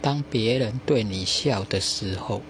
当别人对你笑的时候